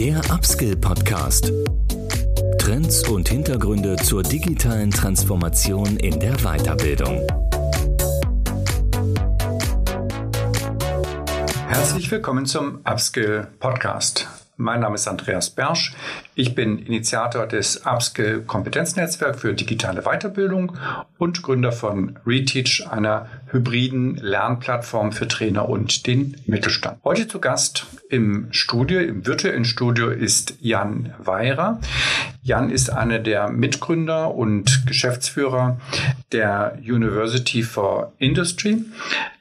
Der Upskill Podcast. Trends und Hintergründe zur digitalen Transformation in der Weiterbildung. Herzlich willkommen zum Upskill Podcast. Mein Name ist Andreas Bersch. Ich bin Initiator des Upskill Kompetenznetzwerk für digitale Weiterbildung und Gründer von Reteach, einer hybriden Lernplattform für Trainer und den Mittelstand. Heute zu Gast im Studio, im virtuellen Studio ist Jan Weirer. Jan ist einer der Mitgründer und Geschäftsführer der University for Industry.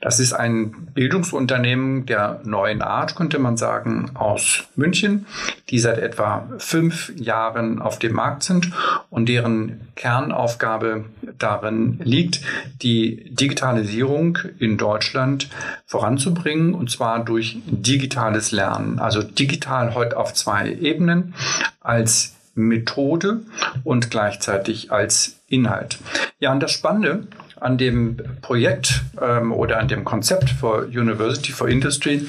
Das ist ein Bildungsunternehmen der neuen Art, könnte man sagen, aus München, die seit etwa fünf Jahren auf dem Markt sind und deren Kernaufgabe darin liegt, die Digitalisierung in Deutschland voranzubringen und zwar durch digitales Lernen. Also digital heute auf zwei Ebenen als Methode und gleichzeitig als Inhalt. Ja, und das Spannende an dem Projekt ähm, oder an dem Konzept for University for Industry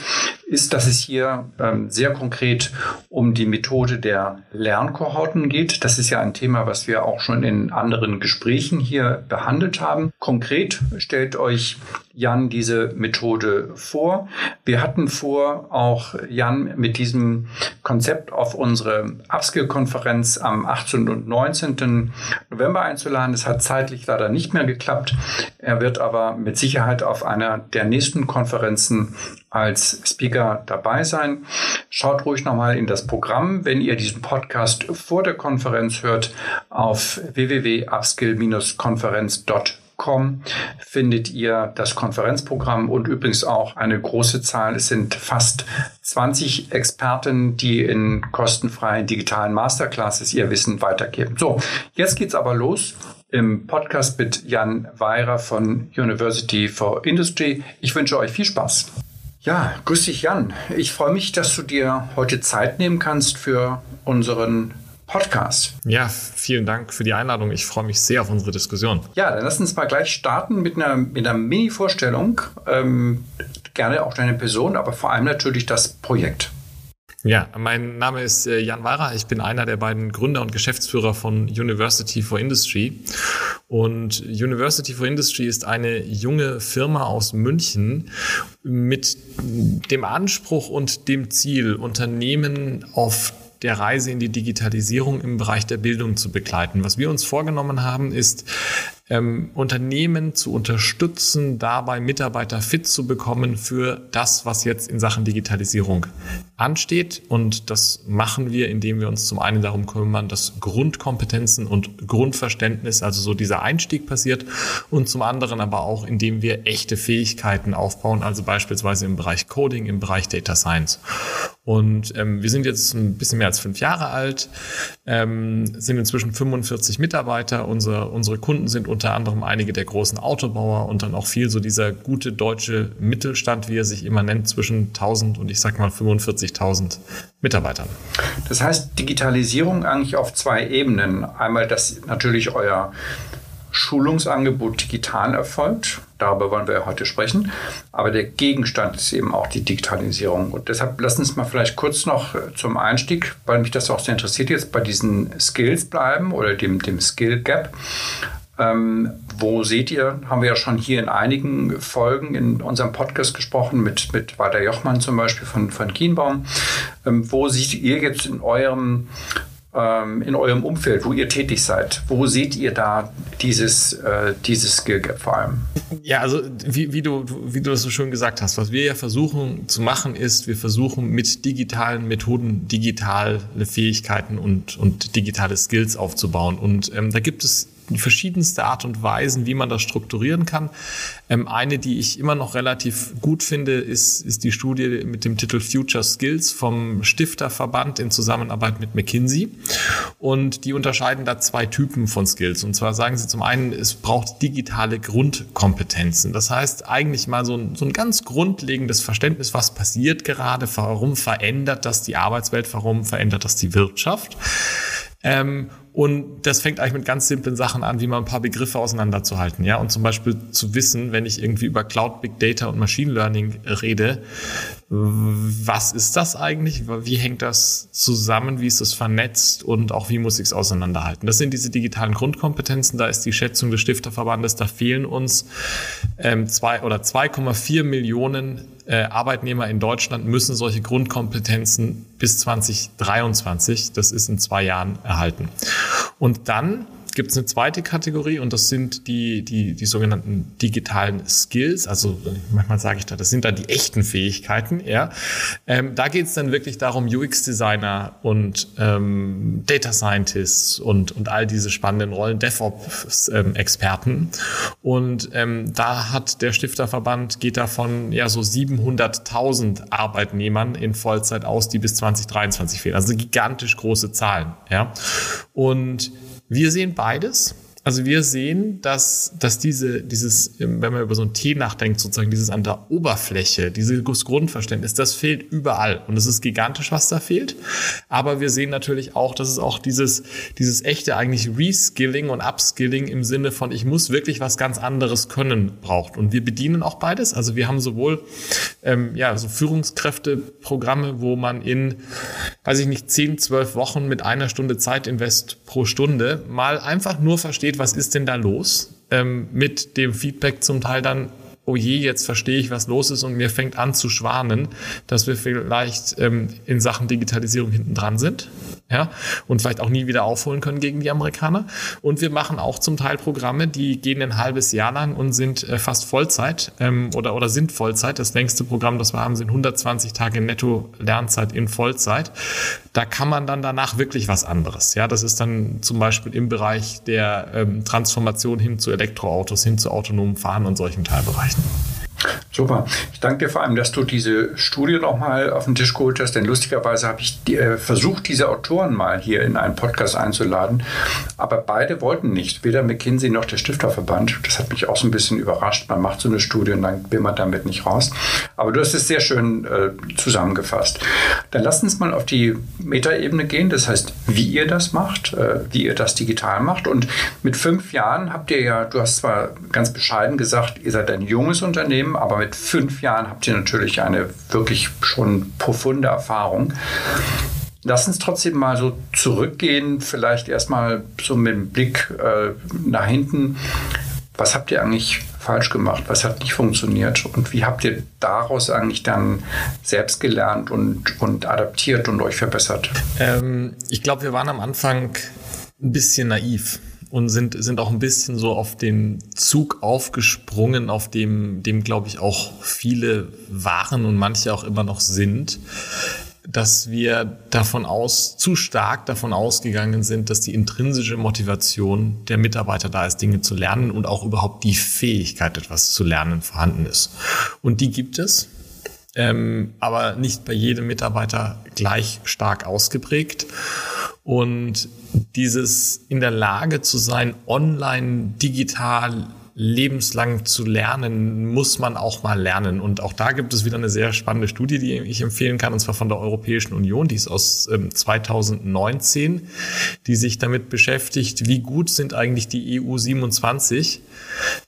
ist, dass es hier ähm, sehr konkret um die Methode der Lernkohorten geht. Das ist ja ein Thema, was wir auch schon in anderen Gesprächen hier behandelt haben. Konkret stellt euch Jan diese Methode vor. Wir hatten vor, auch Jan mit diesem Konzept auf unsere Upskill-Konferenz am 18. und 19. November einzuladen. Das hat zeitlich leider nicht mehr geklappt. Er wird aber mit Sicherheit auf einer der nächsten Konferenzen als Speaker dabei sein. Schaut ruhig nochmal in das Programm, wenn ihr diesen Podcast vor der Konferenz hört, auf www.upskill-konferenz.com findet ihr das Konferenzprogramm und übrigens auch eine große Zahl. Es sind fast 20 Experten, die in kostenfreien digitalen Masterclasses ihr Wissen weitergeben. So, jetzt geht's aber los im Podcast mit Jan Weirer von University for Industry. Ich wünsche euch viel Spaß. Ja, grüß dich Jan. Ich freue mich, dass du dir heute Zeit nehmen kannst für unseren Podcast. Ja, vielen Dank für die Einladung. Ich freue mich sehr auf unsere Diskussion. Ja, dann lass uns mal gleich starten mit einer, mit einer Mini-Vorstellung. Ähm, gerne auch deine Person, aber vor allem natürlich das Projekt. Ja, mein Name ist äh, Jan Weirer. Ich bin einer der beiden Gründer und Geschäftsführer von University for Industry. Und University for Industry ist eine junge Firma aus München mit dem Anspruch und dem Ziel, Unternehmen auf der Reise in die Digitalisierung im Bereich der Bildung zu begleiten. Was wir uns vorgenommen haben, ist, ähm, Unternehmen zu unterstützen, dabei Mitarbeiter fit zu bekommen für das, was jetzt in Sachen Digitalisierung ansteht. Und das machen wir, indem wir uns zum einen darum kümmern, dass Grundkompetenzen und Grundverständnis, also so dieser Einstieg passiert, und zum anderen aber auch, indem wir echte Fähigkeiten aufbauen, also beispielsweise im Bereich Coding, im Bereich Data Science. Und ähm, wir sind jetzt ein bisschen mehr als fünf Jahre alt, ähm, sind inzwischen 45 Mitarbeiter. Unsere, unsere Kunden sind unter anderem einige der großen Autobauer und dann auch viel so dieser gute deutsche Mittelstand, wie er sich immer nennt, zwischen 1000 und ich sag mal 45.000 Mitarbeitern. Das heißt, Digitalisierung eigentlich auf zwei Ebenen. Einmal, dass natürlich euer Schulungsangebot digital erfolgt. Darüber wollen wir ja heute sprechen. Aber der Gegenstand ist eben auch die Digitalisierung. Und deshalb lass uns mal vielleicht kurz noch äh, zum Einstieg, weil mich das auch sehr interessiert, jetzt bei diesen Skills bleiben oder dem, dem Skill Gap. Ähm, wo seht ihr, haben wir ja schon hier in einigen Folgen in unserem Podcast gesprochen, mit, mit Walter Jochmann zum Beispiel von, von Kienbaum. Ähm, wo seht ihr jetzt in eurem ähm, in eurem Umfeld, wo ihr tätig seid, wo seht ihr da dieses, äh, dieses Skill Gap vor allem? Ja, also wie, wie, du, wie du das so schön gesagt hast, was wir ja versuchen zu machen, ist, wir versuchen mit digitalen Methoden digitale Fähigkeiten und, und digitale Skills aufzubauen. Und ähm, da gibt es verschiedenste Art und Weisen, wie man das strukturieren kann. Ähm, eine, die ich immer noch relativ gut finde, ist, ist die Studie mit dem Titel Future Skills vom Stifterverband in Zusammenarbeit mit McKinsey. Und die unterscheiden da zwei Typen von Skills. Und zwar sagen sie zum einen, es braucht digitale Grundkompetenzen. Das heißt eigentlich mal so ein, so ein ganz grundlegendes Verständnis, was passiert gerade, warum verändert das die Arbeitswelt, warum verändert das die Wirtschaft. Ähm, und das fängt eigentlich mit ganz simplen Sachen an, wie man ein paar Begriffe auseinanderzuhalten. Ja, und zum Beispiel zu wissen, wenn ich irgendwie über Cloud, Big Data und Machine Learning rede, was ist das eigentlich? Wie hängt das zusammen? Wie ist das vernetzt? Und auch wie muss ich es auseinanderhalten? Das sind diese digitalen Grundkompetenzen. Da ist die Schätzung des Stifterverbandes, da fehlen uns ähm, zwei oder 2,4 Millionen äh, Arbeitnehmer in Deutschland müssen solche Grundkompetenzen bis 2023, das ist in zwei Jahren, erhalten. Und dann gibt es eine zweite Kategorie und das sind die, die, die sogenannten digitalen Skills. Also manchmal sage ich da, das sind dann die echten Fähigkeiten. Ja. Ähm, da geht es dann wirklich darum, UX-Designer und ähm, Data Scientists und, und all diese spannenden Rollen, DevOps-Experten. Und ähm, da hat der Stifterverband, geht davon ja so 700.000 Arbeitnehmern in Vollzeit aus, die bis 2023 fehlen. Also gigantisch große Zahlen. Ja. Und wir sehen beides. Also wir sehen, dass, dass diese, dieses, wenn man über so ein T nachdenkt, sozusagen dieses an der Oberfläche, dieses Grundverständnis, das fehlt überall. Und es ist gigantisch, was da fehlt. Aber wir sehen natürlich auch, dass es auch dieses, dieses echte eigentlich Reskilling und Upskilling im Sinne von, ich muss wirklich was ganz anderes können, braucht. Und wir bedienen auch beides. Also wir haben sowohl, ähm, ja, so Führungskräfteprogramme, wo man in, weiß ich nicht, 10, 12 Wochen mit einer Stunde Zeitinvest pro Stunde mal einfach nur versteht, steht, was ist denn da los? Ähm, mit dem Feedback zum Teil dann, oh je, jetzt verstehe ich, was los ist und mir fängt an zu schwanen, dass wir vielleicht ähm, in Sachen Digitalisierung hinten dran sind ja, und vielleicht auch nie wieder aufholen können gegen die Amerikaner. Und wir machen auch zum Teil Programme, die gehen ein halbes Jahr lang und sind äh, fast Vollzeit ähm, oder, oder sind Vollzeit. Das längste Programm, das wir haben, sind 120 Tage Netto Lernzeit in Vollzeit. Da kann man dann danach wirklich was anderes. Ja, das ist dann zum Beispiel im Bereich der ähm, Transformation hin zu Elektroautos, hin zu autonomen Fahren und solchen Teilbereichen. last. Super. Ich danke dir vor allem, dass du diese Studie nochmal auf den Tisch geholt hast, denn lustigerweise habe ich äh, versucht, diese Autoren mal hier in einen Podcast einzuladen, aber beide wollten nicht, weder McKinsey noch der Stifterverband. Das hat mich auch so ein bisschen überrascht. Man macht so eine Studie und dann will man damit nicht raus. Aber du hast es sehr schön äh, zusammengefasst. Dann lass uns mal auf die Metaebene gehen, das heißt, wie ihr das macht, äh, wie ihr das digital macht. Und mit fünf Jahren habt ihr ja, du hast zwar ganz bescheiden gesagt, ihr seid ein junges Unternehmen, aber mit fünf Jahren habt ihr natürlich eine wirklich schon profunde Erfahrung. Lass uns trotzdem mal so zurückgehen, vielleicht erstmal so mit dem Blick äh, nach hinten. Was habt ihr eigentlich falsch gemacht? Was hat nicht funktioniert? Und wie habt ihr daraus eigentlich dann selbst gelernt und, und adaptiert und euch verbessert? Ähm, ich glaube, wir waren am Anfang ein bisschen naiv und sind, sind auch ein bisschen so auf den Zug aufgesprungen, auf dem, dem glaube ich auch viele waren und manche auch immer noch sind, dass wir davon aus, zu stark davon ausgegangen sind, dass die intrinsische Motivation der Mitarbeiter da ist, Dinge zu lernen und auch überhaupt die Fähigkeit, etwas zu lernen, vorhanden ist. Und die gibt es. Ähm, aber nicht bei jedem Mitarbeiter gleich stark ausgeprägt. Und dieses in der Lage zu sein, online, digital, lebenslang zu lernen, muss man auch mal lernen. Und auch da gibt es wieder eine sehr spannende Studie, die ich empfehlen kann, und zwar von der Europäischen Union, die ist aus ähm, 2019, die sich damit beschäftigt, wie gut sind eigentlich die EU 27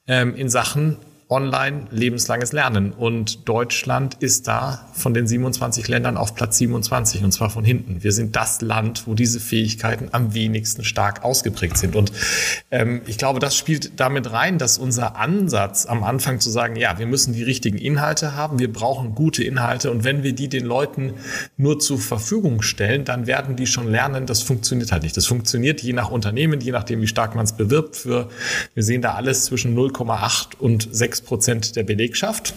ähm, in Sachen online lebenslanges Lernen. Und Deutschland ist da von den 27 Ländern auf Platz 27 und zwar von hinten. Wir sind das Land, wo diese Fähigkeiten am wenigsten stark ausgeprägt sind. Und ähm, ich glaube, das spielt damit rein, dass unser Ansatz am Anfang zu sagen, ja, wir müssen die richtigen Inhalte haben, wir brauchen gute Inhalte und wenn wir die den Leuten nur zur Verfügung stellen, dann werden die schon lernen, das funktioniert halt nicht. Das funktioniert je nach Unternehmen, je nachdem, wie stark man es bewirbt. Für, wir sehen da alles zwischen 0,8 und 6 Prozent der Belegschaft.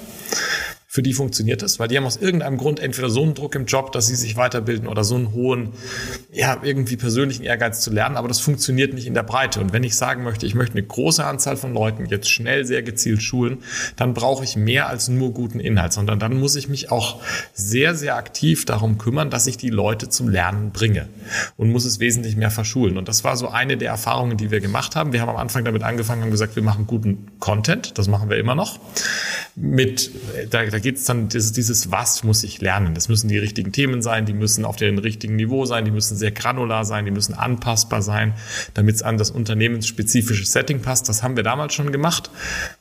Für die funktioniert das, weil die haben aus irgendeinem Grund entweder so einen Druck im Job, dass sie sich weiterbilden oder so einen hohen, ja, irgendwie persönlichen Ehrgeiz zu lernen, aber das funktioniert nicht in der Breite. Und wenn ich sagen möchte, ich möchte eine große Anzahl von Leuten jetzt schnell sehr gezielt schulen, dann brauche ich mehr als nur guten Inhalt, sondern dann muss ich mich auch sehr, sehr aktiv darum kümmern, dass ich die Leute zum Lernen bringe und muss es wesentlich mehr verschulen. Und das war so eine der Erfahrungen, die wir gemacht haben. Wir haben am Anfang damit angefangen und gesagt, wir machen guten Content, das machen wir immer noch. Mit, da, da geht es dann, dieses, dieses Was muss ich lernen. Das müssen die richtigen Themen sein, die müssen auf dem richtigen Niveau sein, die müssen sehr granular sein, die müssen anpassbar sein, damit es an das unternehmensspezifische Setting passt. Das haben wir damals schon gemacht,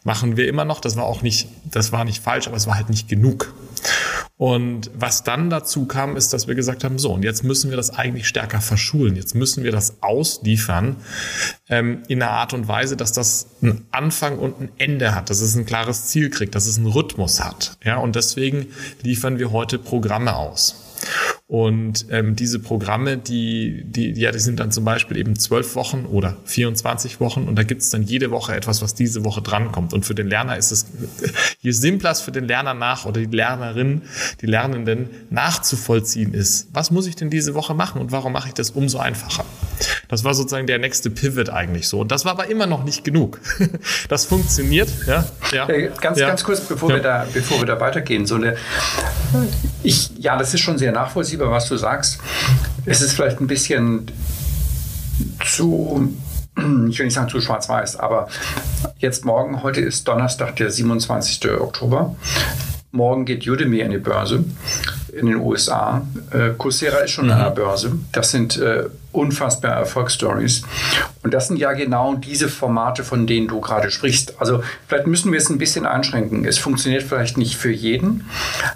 machen wir immer noch. Das war auch nicht, das war nicht falsch, aber es war halt nicht genug. Und was dann dazu kam, ist, dass wir gesagt haben, so, und jetzt müssen wir das eigentlich stärker verschulen. Jetzt müssen wir das ausliefern ähm, in einer Art und Weise, dass das einen Anfang und ein Ende hat, dass es ein klares Ziel kriegt, dass es einen Rhythmus hat. Ja, und deswegen liefern wir heute Programme aus. Und ähm, diese Programme, die, die, ja, die sind dann zum Beispiel eben zwölf Wochen oder 24 Wochen und da gibt es dann jede Woche etwas, was diese Woche drankommt. Und für den Lerner ist es, je simpler es für den Lerner nach oder die Lernerin, die Lernenden nachzuvollziehen ist, was muss ich denn diese Woche machen und warum mache ich das umso einfacher? Das war sozusagen der nächste Pivot eigentlich so. Und das war aber immer noch nicht genug. Das funktioniert, ja. ja äh, ganz, ja. ganz kurz, bevor, ja. wir da, bevor wir da weitergehen, so eine, ich, ja, das ist schon sehr nachvollziehbar, was du sagst. Es ist vielleicht ein bisschen zu, ich will nicht sagen zu schwarz-weiß, aber jetzt morgen, heute ist Donnerstag, der 27. Oktober. Morgen geht Udemy an die Börse in den USA. Äh, Coursera ist schon mhm. an der Börse. Das sind äh, unfassbare Erfolgsstories. Und das sind ja genau diese Formate, von denen du gerade sprichst. Also vielleicht müssen wir es ein bisschen einschränken. Es funktioniert vielleicht nicht für jeden,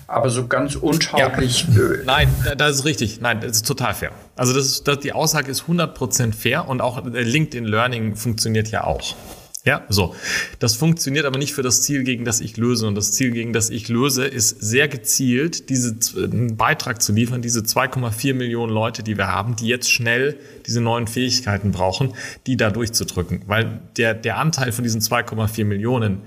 aber so ganz untauglich. Ja. Äh, Nein, das ist richtig. Nein, das ist total fair. Also das ist, das, die Aussage ist 100% fair und auch LinkedIn Learning funktioniert ja auch. Ja, so. Das funktioniert aber nicht für das Ziel, gegen das ich löse. Und das Ziel, gegen das ich löse, ist sehr gezielt, diese, einen Beitrag zu liefern, diese 2,4 Millionen Leute, die wir haben, die jetzt schnell diese neuen Fähigkeiten brauchen, die da durchzudrücken. Weil der, der Anteil von diesen 2,4 Millionen,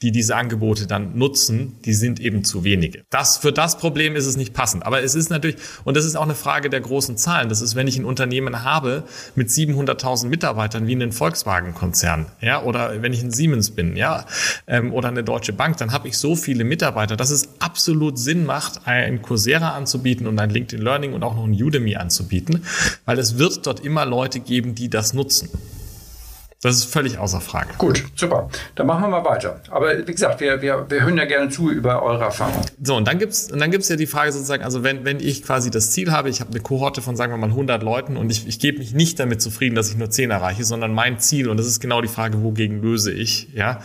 die diese Angebote dann nutzen, die sind eben zu wenige. Das, für das Problem ist es nicht passend. Aber es ist natürlich, und das ist auch eine Frage der großen Zahlen. Das ist, wenn ich ein Unternehmen habe mit 700.000 Mitarbeitern wie einen Volkswagen-Konzern, ja, oder wenn ich ein Siemens bin, ja, ähm, oder eine Deutsche Bank, dann habe ich so viele Mitarbeiter, dass es absolut Sinn macht, ein Coursera anzubieten und ein LinkedIn Learning und auch noch ein Udemy anzubieten, weil es wird dort immer Leute geben, die das nutzen. Das ist völlig außer Frage. Gut, super. Dann machen wir mal weiter. Aber wie gesagt, wir, wir, wir hören ja gerne zu über eure Erfahrungen. So, und dann gibt's und dann gibt's ja die Frage sozusagen, also wenn, wenn ich quasi das Ziel habe, ich habe eine Kohorte von, sagen wir mal, 100 Leuten und ich, ich gebe mich nicht damit zufrieden, dass ich nur 10 erreiche, sondern mein Ziel, und das ist genau die Frage, wogegen löse ich, ja.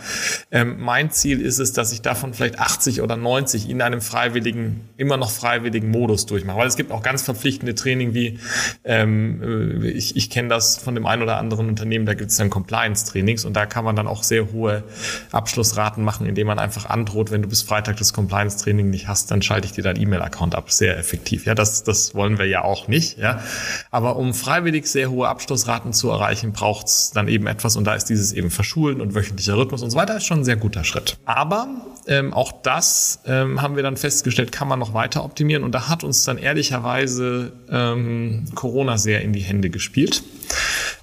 Ähm, mein Ziel ist es, dass ich davon vielleicht 80 oder 90 in einem freiwilligen, immer noch freiwilligen Modus durchmache. Weil es gibt auch ganz verpflichtende Training wie, ähm, äh, ich, ich kenne das von dem einen oder anderen Unternehmen, da gibt's dann Compliance-Trainings und da kann man dann auch sehr hohe Abschlussraten machen, indem man einfach androht, wenn du bis Freitag das Compliance-Training nicht hast, dann schalte ich dir deinen E-Mail-Account ab. Sehr effektiv. Ja, das, das wollen wir ja auch nicht. Ja, aber um freiwillig sehr hohe Abschlussraten zu erreichen, braucht's dann eben etwas und da ist dieses eben Verschulen und wöchentlicher Rhythmus und so weiter ist schon ein sehr guter Schritt. Aber ähm, auch das ähm, haben wir dann festgestellt, kann man noch weiter optimieren und da hat uns dann ehrlicherweise ähm, Corona sehr in die Hände gespielt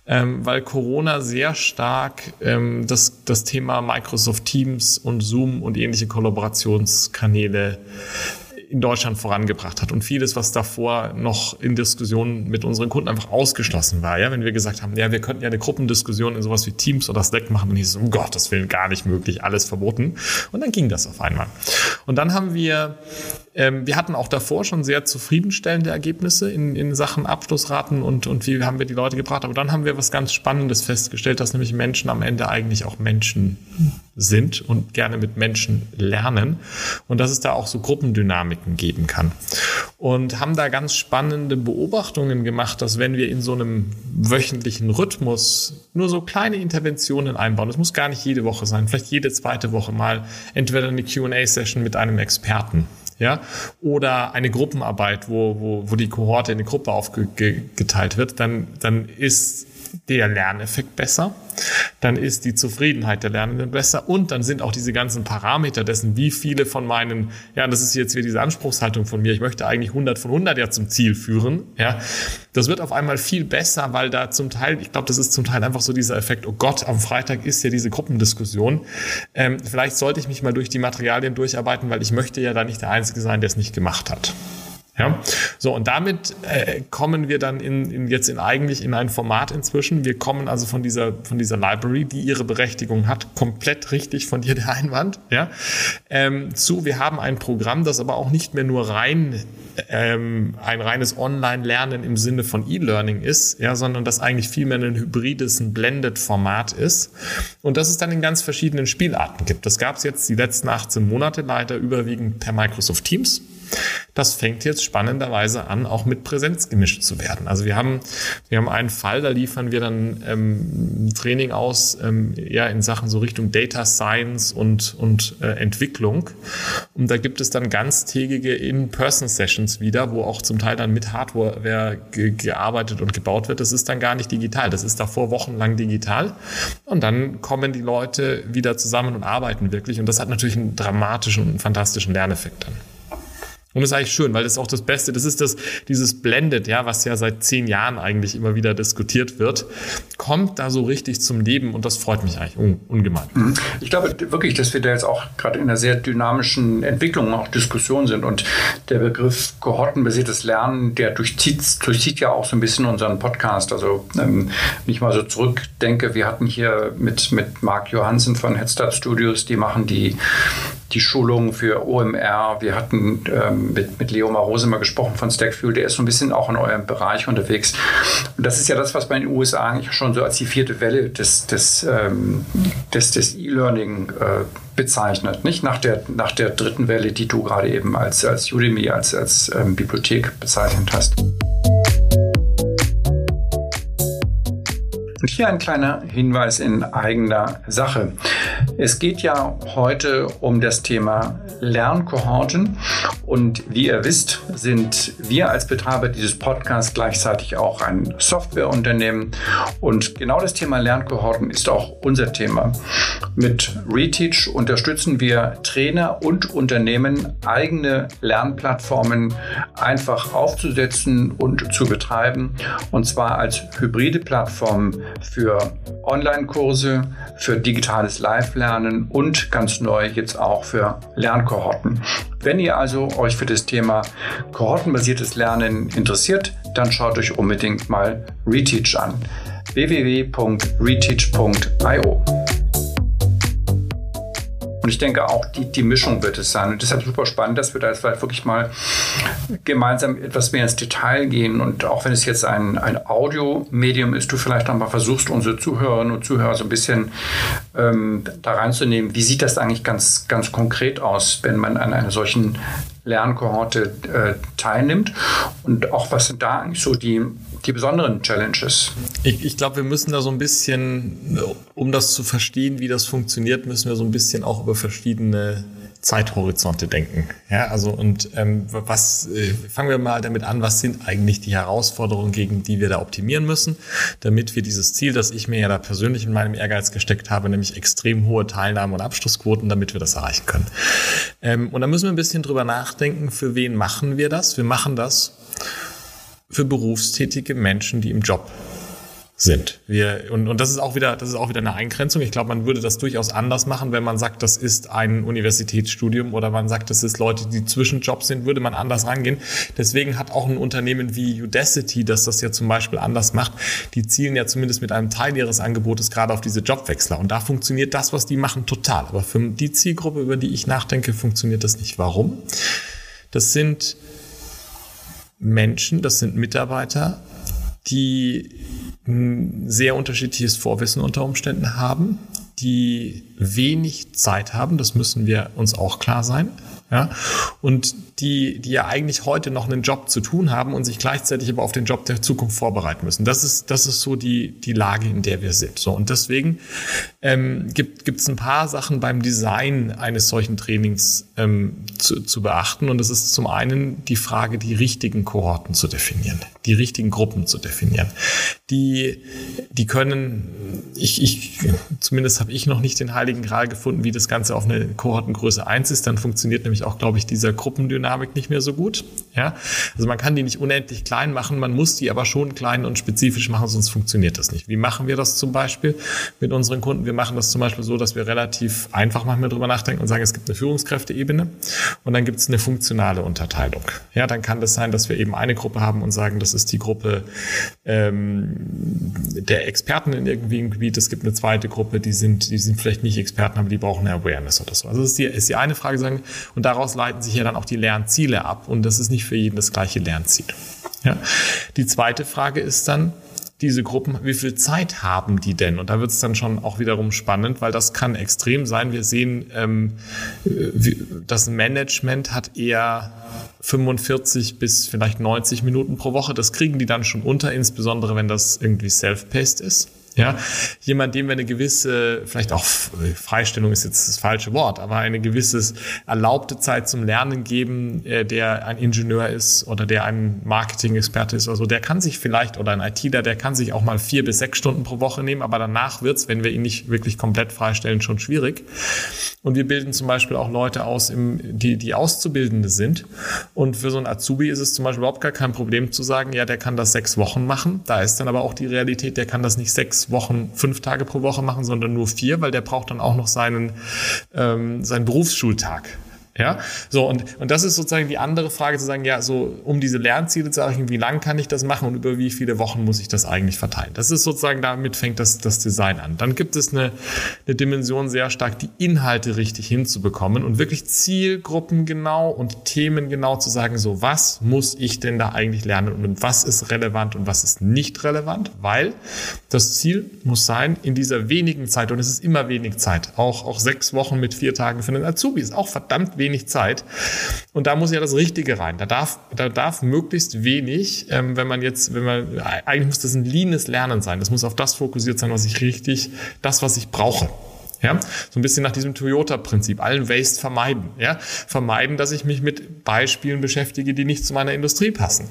ähm, weil Corona sehr stark ähm, das, das Thema Microsoft Teams und Zoom und ähnliche Kollaborationskanäle in Deutschland vorangebracht hat und vieles, was davor noch in Diskussionen mit unseren Kunden einfach ausgeschlossen war. Ja, wenn wir gesagt haben, ja, wir könnten ja eine Gruppendiskussion in sowas wie Teams oder Slack machen, dann hieß es, um Gottes Willen, gar nicht möglich, alles verboten. Und dann ging das auf einmal. Und dann haben wir ähm, wir hatten auch davor schon sehr zufriedenstellende Ergebnisse in, in Sachen Abschlussraten und, und wie haben wir die Leute gebracht. Aber dann haben wir was ganz Spannendes festgestellt, dass nämlich Menschen am Ende eigentlich auch Menschen sind und gerne mit Menschen lernen und dass es da auch so Gruppendynamiken geben kann. Und haben da ganz spannende Beobachtungen gemacht, dass wenn wir in so einem wöchentlichen Rhythmus nur so kleine Interventionen einbauen, das muss gar nicht jede Woche sein, vielleicht jede zweite Woche mal entweder eine Q&A-Session mit einem Experten ja, oder eine Gruppenarbeit, wo, wo, wo die Kohorte in eine Gruppe aufgeteilt wird, dann, dann ist der Lerneffekt besser, dann ist die Zufriedenheit der Lernenden besser und dann sind auch diese ganzen Parameter dessen, wie viele von meinen, ja, das ist jetzt wieder diese Anspruchshaltung von mir, ich möchte eigentlich 100 von 100 ja zum Ziel führen, ja, das wird auf einmal viel besser, weil da zum Teil, ich glaube, das ist zum Teil einfach so dieser Effekt, oh Gott, am Freitag ist ja diese Gruppendiskussion, ähm, vielleicht sollte ich mich mal durch die Materialien durcharbeiten, weil ich möchte ja da nicht der Einzige sein, der es nicht gemacht hat. Ja, So, und damit äh, kommen wir dann in, in jetzt in eigentlich in ein Format inzwischen. Wir kommen also von dieser, von dieser Library, die ihre Berechtigung hat, komplett richtig von dir der Einwand, ja, ähm, zu, wir haben ein Programm, das aber auch nicht mehr nur rein ähm, ein reines Online-Lernen im Sinne von E-Learning ist, ja, sondern das eigentlich vielmehr ein hybrides, ein Blended-Format ist und das es dann in ganz verschiedenen Spielarten gibt. Das gab es jetzt die letzten 18 Monate leider überwiegend per Microsoft Teams. Das fängt jetzt spannenderweise an, auch mit Präsenz gemischt zu werden. Also wir haben, wir haben einen Fall, da liefern wir dann ähm, Training aus, ähm, ja, in Sachen so Richtung Data Science und, und äh, Entwicklung. Und da gibt es dann ganztägige In-Person-Sessions wieder, wo auch zum Teil dann mit Hardware ge gearbeitet und gebaut wird. Das ist dann gar nicht digital. Das ist davor wochenlang digital. Und dann kommen die Leute wieder zusammen und arbeiten wirklich. Und das hat natürlich einen dramatischen und fantastischen Lerneffekt dann. Und das ist eigentlich schön, weil das ist auch das Beste. Das ist das, dieses Blended, ja, was ja seit zehn Jahren eigentlich immer wieder diskutiert wird, kommt da so richtig zum Leben und das freut mich eigentlich un ungemein. Mhm. Ich glaube wirklich, dass wir da jetzt auch gerade in einer sehr dynamischen Entwicklung, auch Diskussion sind und der Begriff kohortenbasiertes Lernen, der durchzieht, durchzieht ja auch so ein bisschen unseren Podcast. Also, ähm, wenn ich mal so zurückdenke, wir hatten hier mit, mit Marc Johansen von Headstart Studios, die machen die die Schulung für OMR. Wir hatten ähm, mit, mit Leo Marose mal gesprochen von Stackfuel, der ist so ein bisschen auch in eurem Bereich unterwegs. Und das ist ja das, was man in den USA eigentlich schon so als die vierte Welle des, des, ähm, des, des E-Learning äh, bezeichnet. Nicht nach der, nach der dritten Welle, die du gerade eben als, als Udemy, als, als ähm, Bibliothek bezeichnet hast. Und hier ein kleiner Hinweis in eigener Sache. Es geht ja heute um das Thema Lernkohorten und wie ihr wisst, sind wir als Betreiber dieses Podcasts gleichzeitig auch ein Softwareunternehmen und genau das Thema Lernkohorten ist auch unser Thema. Mit Reteach unterstützen wir Trainer und Unternehmen, eigene Lernplattformen einfach aufzusetzen und zu betreiben und zwar als hybride Plattform für Online-Kurse, für digitales Live-Lernen und ganz neu jetzt auch für Lernkohorten. Wenn ihr also euch für das Thema kohortenbasiertes Lernen interessiert, dann schaut euch unbedingt mal Reteach an. www.reteach.io und ich denke auch, die, die Mischung wird es sein. Und deshalb super spannend, dass wir da jetzt vielleicht wirklich mal gemeinsam etwas mehr ins Detail gehen. Und auch wenn es jetzt ein, ein Audiomedium ist, du vielleicht auch mal versuchst, unsere Zuhörerinnen und Zuhörer so ein bisschen ähm, da reinzunehmen. Wie sieht das eigentlich ganz, ganz konkret aus, wenn man an einer solchen Lernkohorte äh, teilnimmt? Und auch was sind da eigentlich so die die besonderen Challenges? Ich, ich glaube, wir müssen da so ein bisschen, um das zu verstehen, wie das funktioniert, müssen wir so ein bisschen auch über verschiedene Zeithorizonte denken. Ja, also und ähm, was äh, fangen wir mal damit an, was sind eigentlich die Herausforderungen, gegen die wir da optimieren müssen, damit wir dieses Ziel, das ich mir ja da persönlich in meinem Ehrgeiz gesteckt habe, nämlich extrem hohe Teilnahme und Abschlussquoten, damit wir das erreichen können. Ähm, und da müssen wir ein bisschen drüber nachdenken, für wen machen wir das? Wir machen das für berufstätige Menschen, die im Job sind. Wir, und, und das ist auch wieder, das ist auch wieder eine Eingrenzung. Ich glaube, man würde das durchaus anders machen, wenn man sagt, das ist ein Universitätsstudium oder man sagt, das ist Leute, die zwischen Jobs sind, würde man anders rangehen. Deswegen hat auch ein Unternehmen wie Udacity, das das ja zum Beispiel anders macht, die zielen ja zumindest mit einem Teil ihres Angebotes gerade auf diese Jobwechsler. Und da funktioniert das, was die machen, total. Aber für die Zielgruppe, über die ich nachdenke, funktioniert das nicht. Warum? Das sind Menschen, das sind Mitarbeiter, die ein sehr unterschiedliches Vorwissen unter Umständen haben, die wenig Zeit haben, das müssen wir uns auch klar sein, ja, und die, die ja eigentlich heute noch einen Job zu tun haben und sich gleichzeitig aber auf den Job der Zukunft vorbereiten müssen. Das ist, das ist so die, die Lage, in der wir sind. So, und deswegen ähm, gibt es ein paar Sachen beim Design eines solchen Trainings ähm, zu, zu beachten. Und das ist zum einen die Frage, die richtigen Kohorten zu definieren, die richtigen Gruppen zu definieren. Die, die können, ich, ich zumindest habe ich noch nicht den heiligen Gral gefunden, wie das Ganze auf eine Kohortengröße 1 ist. Dann funktioniert nämlich auch, glaube ich, dieser Gruppendynamik Gruppendynamik nicht mehr so gut. Ja, also man kann die nicht unendlich klein machen, man muss die aber schon klein und spezifisch machen, sonst funktioniert das nicht. Wie machen wir das zum Beispiel mit unseren Kunden? Wir machen das zum Beispiel so, dass wir relativ einfach manchmal drüber nachdenken und sagen, es gibt eine Führungskräfteebene und dann gibt es eine funktionale Unterteilung. Ja, dann kann das sein, dass wir eben eine Gruppe haben und sagen, das ist die Gruppe ähm, der Experten in irgendwie im Gebiet. Es gibt eine zweite Gruppe, die sind, die sind vielleicht nicht Experten, aber die brauchen eine Awareness oder so. Also das ist die, ist die eine Frage sagen und daraus leiten sich ja dann auch die Lernziele ab und das ist nicht für jeden das gleiche Lernziel. Ja. Die zweite Frage ist dann, diese Gruppen, wie viel Zeit haben die denn? Und da wird es dann schon auch wiederum spannend, weil das kann extrem sein. Wir sehen, ähm, das Management hat eher 45 bis vielleicht 90 Minuten pro Woche. Das kriegen die dann schon unter, insbesondere wenn das irgendwie self-paced ist. Ja, jemand, dem wir eine gewisse, vielleicht auch Freistellung ist jetzt das falsche Wort, aber eine gewisse erlaubte Zeit zum Lernen geben, äh, der ein Ingenieur ist oder der ein Marketing-Experte ist oder so, der kann sich vielleicht, oder ein ITler, der kann sich auch mal vier bis sechs Stunden pro Woche nehmen, aber danach wird's, wenn wir ihn nicht wirklich komplett freistellen, schon schwierig. Und wir bilden zum Beispiel auch Leute aus, die, die Auszubildende sind. Und für so ein Azubi ist es zum Beispiel überhaupt gar kein Problem zu sagen, ja, der kann das sechs Wochen machen. Da ist dann aber auch die Realität, der kann das nicht sechs Wochen, fünf Tage pro Woche machen, sondern nur vier, weil der braucht dann auch noch seinen, ähm, seinen Berufsschultag. Ja, so und, und das ist sozusagen die andere Frage zu sagen, ja, so um diese Lernziele zu erreichen, wie lang kann ich das machen und über wie viele Wochen muss ich das eigentlich verteilen? Das ist sozusagen, damit fängt das, das Design an. Dann gibt es eine, eine Dimension sehr stark, die Inhalte richtig hinzubekommen und wirklich Zielgruppen genau und Themen genau zu sagen, so was muss ich denn da eigentlich lernen und was ist relevant und was ist nicht relevant, weil das Ziel muss sein, in dieser wenigen Zeit, und es ist immer wenig Zeit, auch, auch sechs Wochen mit vier Tagen für einen Azubi ist auch verdammt wenig wenig Zeit. Und da muss ja das Richtige rein. Da darf, da darf möglichst wenig, ähm, wenn man jetzt, wenn man, eigentlich muss das ein leanes Lernen sein. Das muss auf das fokussiert sein, was ich richtig, das, was ich brauche. Ja, so ein bisschen nach diesem Toyota-Prinzip, allen Waste vermeiden. Ja, vermeiden, dass ich mich mit Beispielen beschäftige, die nicht zu meiner Industrie passen.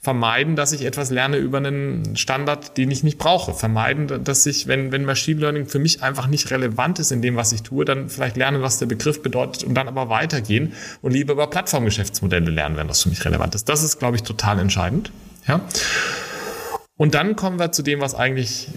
Vermeiden, dass ich etwas lerne über einen Standard, den ich nicht brauche. Vermeiden, dass ich, wenn, wenn Machine Learning für mich einfach nicht relevant ist in dem, was ich tue, dann vielleicht lernen, was der Begriff bedeutet und dann aber weitergehen und lieber über Plattformgeschäftsmodelle lernen, wenn das für mich relevant ist. Das ist, glaube ich, total entscheidend. Ja. Und dann kommen wir zu dem, was eigentlich,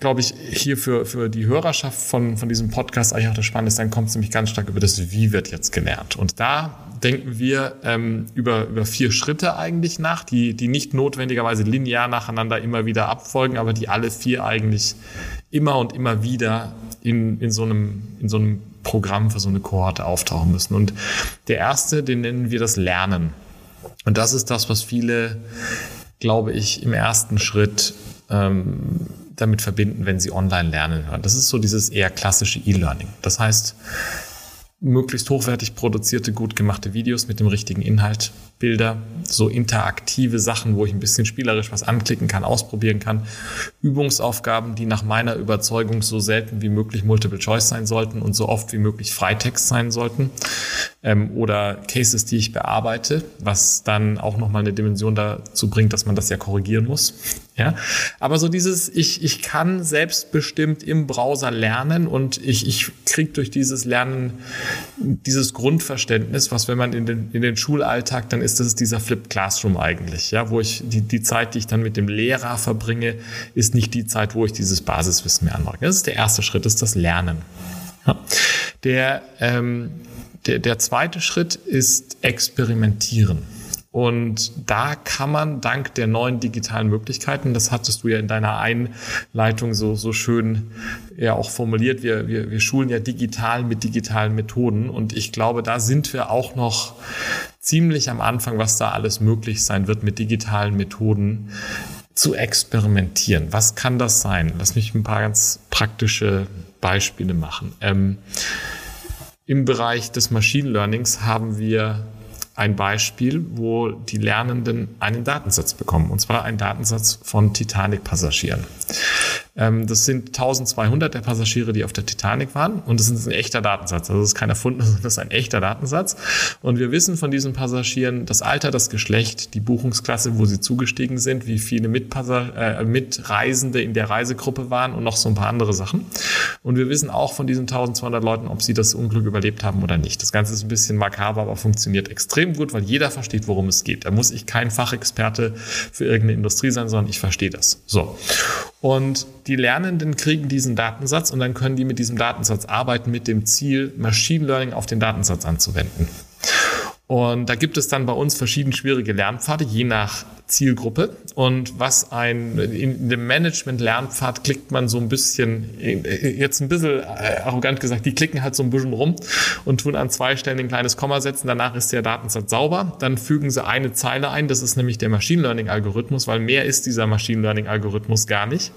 glaube ich, hier für, für die Hörerschaft von, von diesem Podcast eigentlich auch das Spannende ist. Dann kommt es nämlich ganz stark über das Wie wird jetzt gelernt. Und da denken wir ähm, über, über vier Schritte eigentlich nach, die, die nicht notwendigerweise linear nacheinander immer wieder abfolgen, aber die alle vier eigentlich immer und immer wieder in, in, so, einem, in so einem Programm für so eine Kohorte auftauchen müssen. Und der erste, den nennen wir das Lernen. Und das ist das, was viele glaube ich, im ersten Schritt ähm, damit verbinden, wenn sie online lernen hören. Das ist so dieses eher klassische E-Learning. Das heißt, möglichst hochwertig produzierte, gut gemachte Videos mit dem richtigen Inhalt, Bilder, so interaktive Sachen, wo ich ein bisschen spielerisch was anklicken kann, ausprobieren kann, Übungsaufgaben, die nach meiner Überzeugung so selten wie möglich Multiple Choice sein sollten und so oft wie möglich Freitext sein sollten ähm, oder Cases, die ich bearbeite, was dann auch nochmal eine Dimension dazu bringt, dass man das ja korrigieren muss. Ja, aber so dieses, ich, ich kann selbstbestimmt im Browser lernen und ich, ich kriege durch dieses Lernen dieses Grundverständnis, was wenn man in den, in den Schulalltag dann ist, das dieser Flipped Classroom eigentlich, ja, wo ich die, die Zeit, die ich dann mit dem Lehrer verbringe, ist nicht die Zeit, wo ich dieses Basiswissen mir anmache. Das ist der erste Schritt, das ist das Lernen. Ja. Der, ähm, der, der zweite Schritt ist Experimentieren. Und da kann man dank der neuen digitalen Möglichkeiten, das hattest du ja in deiner Einleitung so, so schön ja auch formuliert, wir, wir, wir schulen ja digital mit digitalen Methoden. Und ich glaube, da sind wir auch noch ziemlich am Anfang, was da alles möglich sein wird mit digitalen Methoden zu experimentieren. Was kann das sein? Lass mich ein paar ganz praktische Beispiele machen. Ähm, Im Bereich des Machine Learnings haben wir ein Beispiel, wo die Lernenden einen Datensatz bekommen, und zwar einen Datensatz von Titanic-Passagieren. Ähm, das sind 1200 der Passagiere, die auf der Titanic waren und das ist ein echter Datensatz. Also das ist kein erfundener, sondern das ist ein echter Datensatz. Und wir wissen von diesen Passagieren das Alter, das Geschlecht, die Buchungsklasse, wo sie zugestiegen sind, wie viele äh, Mitreisende in der Reisegruppe waren und noch so ein paar andere Sachen. Und wir wissen auch von diesen 1200 Leuten, ob sie das Unglück überlebt haben oder nicht. Das Ganze ist ein bisschen makaber, aber funktioniert extrem gut, weil jeder versteht, worum es geht. Da muss ich kein Fachexperte für irgendeine Industrie sein, sondern ich verstehe das. So. Und die Lernenden kriegen diesen Datensatz und dann können die mit diesem Datensatz arbeiten mit dem Ziel, Machine Learning auf den Datensatz anzuwenden. Und da gibt es dann bei uns verschieden schwierige Lernpfade, je nach Zielgruppe. Und was ein, in dem Management-Lernpfad klickt man so ein bisschen, jetzt ein bisschen äh, arrogant gesagt, die klicken halt so ein bisschen rum und tun an zwei Stellen ein kleines Komma setzen. Danach ist der Datensatz sauber. Dann fügen sie eine Zeile ein. Das ist nämlich der Machine Learning-Algorithmus, weil mehr ist dieser Machine Learning-Algorithmus gar nicht.